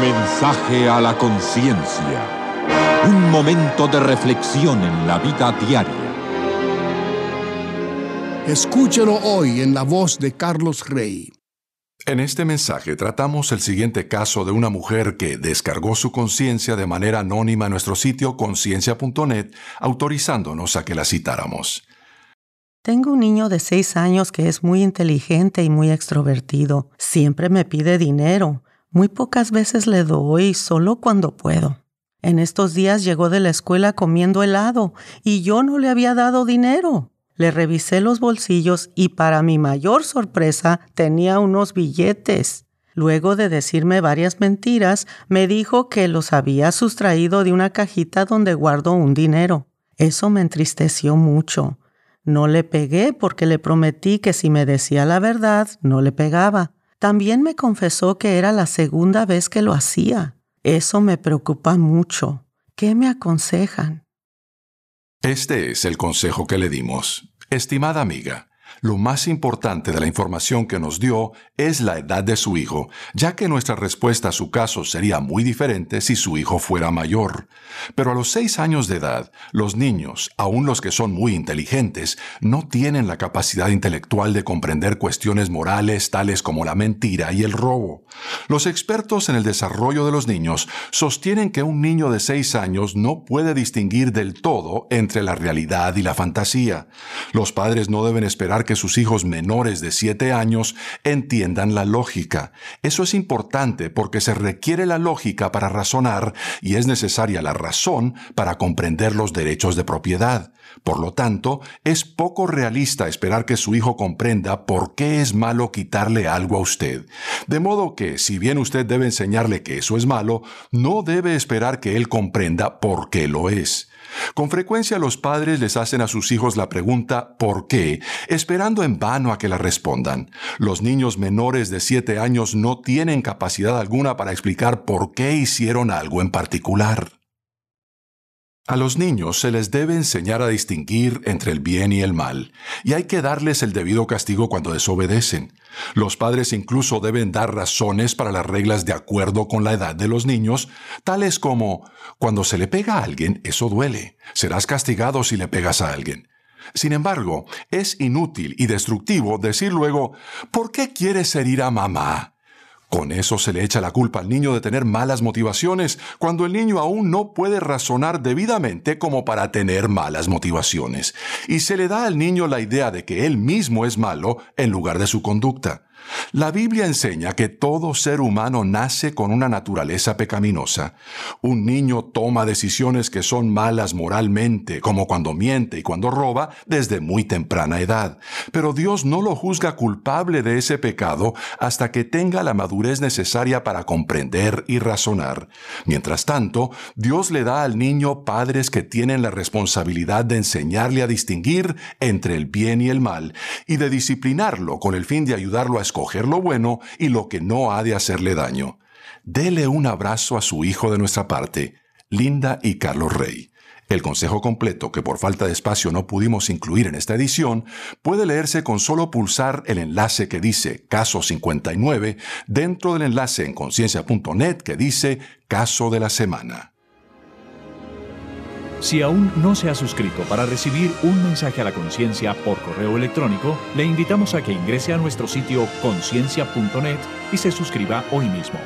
mensaje a la conciencia. Un momento de reflexión en la vida diaria. Escúchelo hoy en la voz de Carlos Rey. En este mensaje tratamos el siguiente caso de una mujer que descargó su conciencia de manera anónima en nuestro sitio conciencia.net, autorizándonos a que la citáramos. Tengo un niño de seis años que es muy inteligente y muy extrovertido. Siempre me pide dinero. Muy pocas veces le doy, solo cuando puedo. En estos días llegó de la escuela comiendo helado y yo no le había dado dinero. Le revisé los bolsillos y para mi mayor sorpresa tenía unos billetes. Luego de decirme varias mentiras, me dijo que los había sustraído de una cajita donde guardo un dinero. Eso me entristeció mucho. No le pegué porque le prometí que si me decía la verdad, no le pegaba. También me confesó que era la segunda vez que lo hacía. Eso me preocupa mucho. ¿Qué me aconsejan? Este es el consejo que le dimos. Estimada amiga, lo más importante de la información que nos dio es la edad de su hijo, ya que nuestra respuesta a su caso sería muy diferente si su hijo fuera mayor. Pero a los seis años de edad, los niños, aun los que son muy inteligentes, no tienen la capacidad intelectual de comprender cuestiones morales tales como la mentira y el robo. Los expertos en el desarrollo de los niños sostienen que un niño de seis años no puede distinguir del todo entre la realidad y la fantasía. Los padres no deben esperar que sus hijos menores de 7 años entiendan la lógica. Eso es importante porque se requiere la lógica para razonar y es necesaria la razón para comprender los derechos de propiedad. Por lo tanto, es poco realista esperar que su hijo comprenda por qué es malo quitarle algo a usted. De modo que, si bien usted debe enseñarle que eso es malo, no debe esperar que él comprenda por qué lo es. Con frecuencia los padres les hacen a sus hijos la pregunta ¿por qué? esperando en vano a que la respondan. Los niños menores de 7 años no tienen capacidad alguna para explicar por qué hicieron algo en particular. A los niños se les debe enseñar a distinguir entre el bien y el mal, y hay que darles el debido castigo cuando desobedecen. Los padres incluso deben dar razones para las reglas de acuerdo con la edad de los niños, tales como, cuando se le pega a alguien, eso duele, serás castigado si le pegas a alguien. Sin embargo, es inútil y destructivo decir luego, ¿por qué quieres herir a mamá? Con eso se le echa la culpa al niño de tener malas motivaciones, cuando el niño aún no puede razonar debidamente como para tener malas motivaciones, y se le da al niño la idea de que él mismo es malo en lugar de su conducta. La Biblia enseña que todo ser humano nace con una naturaleza pecaminosa. Un niño toma decisiones que son malas moralmente, como cuando miente y cuando roba, desde muy temprana edad. Pero Dios no lo juzga culpable de ese pecado hasta que tenga la madurez necesaria para comprender y razonar. Mientras tanto, Dios le da al niño padres que tienen la responsabilidad de enseñarle a distinguir entre el bien y el mal, y de disciplinarlo con el fin de ayudarlo a escoger lo bueno y lo que no ha de hacerle daño. Dele un abrazo a su hijo de nuestra parte, Linda y Carlos Rey. El consejo completo, que por falta de espacio no pudimos incluir en esta edición, puede leerse con solo pulsar el enlace que dice Caso 59 dentro del enlace en conciencia.net que dice Caso de la Semana. Si aún no se ha suscrito para recibir un mensaje a la conciencia por correo electrónico, le invitamos a que ingrese a nuestro sitio conciencia.net y se suscriba hoy mismo.